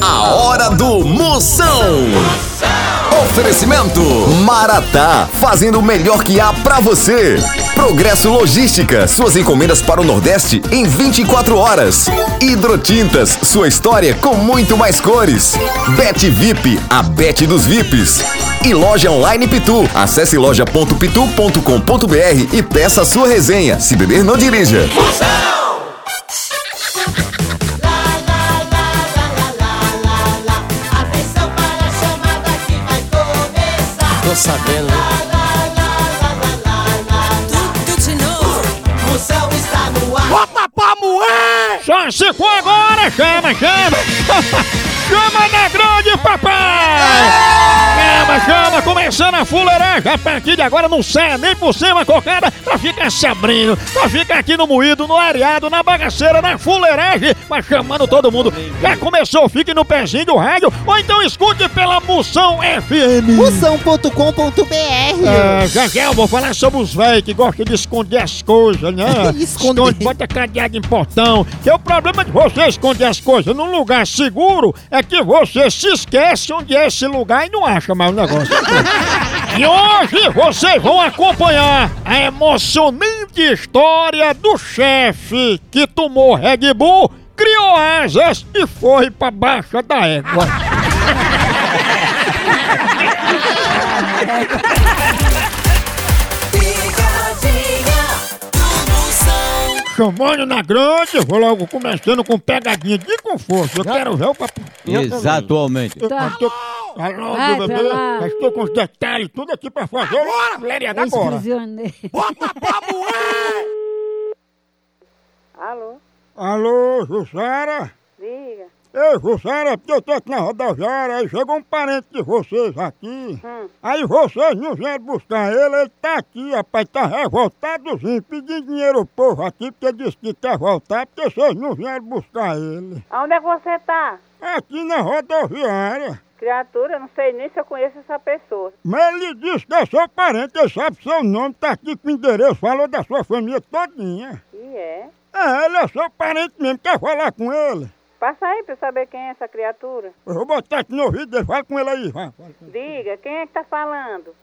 A hora do Moção. Oferecimento Maratá, fazendo o melhor que há pra você. Progresso Logística, suas encomendas para o Nordeste em 24 horas. Hidrotintas, sua história com muito mais cores. Bet VIP, a Bet dos VIPs. E loja online Pitu. Acesse loja.pitu.com.br e peça sua resenha. Se beber, não dirija. Atenção sabendo? Tudo de novo. Moção está no ar. Bota pra moer! Só se for agora, chama, chama! chama na grande, papai! Chama, começando a fuleiragem. A partir de agora não sai nem por cima cocada pra ficar se abrindo, pra ficar aqui no moído, no areado, na bagaceira, na fuleiragem, mas chamando todo mundo. Já começou, fique no pezinho do rádio, ou então escute pela Moção FM. Moção.com.br É, já já eu vou falar sobre os velhos que gostam de esconder as coisas, né? Esconder. Esconde, bota cadeado em portão. Que o problema de você esconder as coisas num lugar seguro é que você se esquece onde é esse lugar e não acha mais o negócio. e hoje vocês vão acompanhar a emocionante história do chefe que tomou Red Bull, criou asas e foi pra baixa da égua. Chamando na grande, eu vou logo começando com pegadinha de conforto. Eu quero ver o papo. Exatamente. Eu, eu tô, já estou com os detalhes tudo aqui pra fazer. Bora, mulherada, agora. Bota pra moer! Alô, Alô, Jussara? diga. Ei, Jussara, porque eu tô aqui na rodoviária, aí chegou um parente de vocês aqui. Hum. Aí vocês não vieram buscar ele, ele tá aqui, rapaz, tá revoltadozinho, pedindo dinheiro ao povo aqui, porque disse que quer voltar, porque vocês não vieram buscar ele. Aonde é que você tá? Aqui na rodoviária. Criatura, eu não sei nem se eu conheço essa pessoa. Mas ele disse que é seu parente, ele sabe seu nome, tá aqui com o endereço, falou da sua família todinha. E é? É, ele é seu parente mesmo, quer falar com ele? Passa aí pra eu saber quem é essa criatura. Eu vou botar aqui no ouvido dele, fala com ele aí, vai. Diga, quem é que tá falando?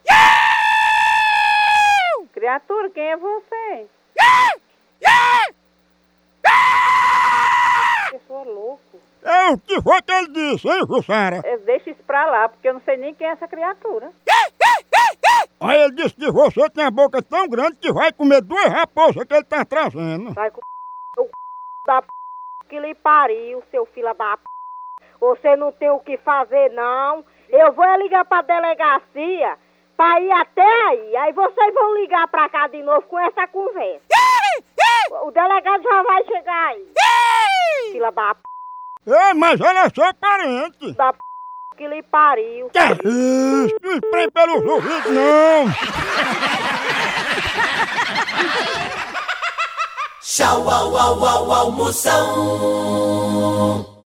Criatura, quem é você? Pessoa louco. É o que foi que ele disse, hein, Jussara? Eu deixo isso pra lá, porque eu não sei nem quem é essa criatura. Aí ele disse que você tem a boca tão grande que vai comer duas raposas que ele tá trazendo. Vai com o da p... que lhe pariu, seu filho da p... Você não tem o que fazer, não. Eu vou é ligar pra delegacia pra ir até aí. Aí vocês vão ligar pra cá de novo com essa conversa. O delegado já vai chegar aí. Filha da p... É, mas ele é seu parente. da p... que lhe pariu. Que isso? Não espreme pelos ouvidos, não. Tchau, au, au, au, au, Moção.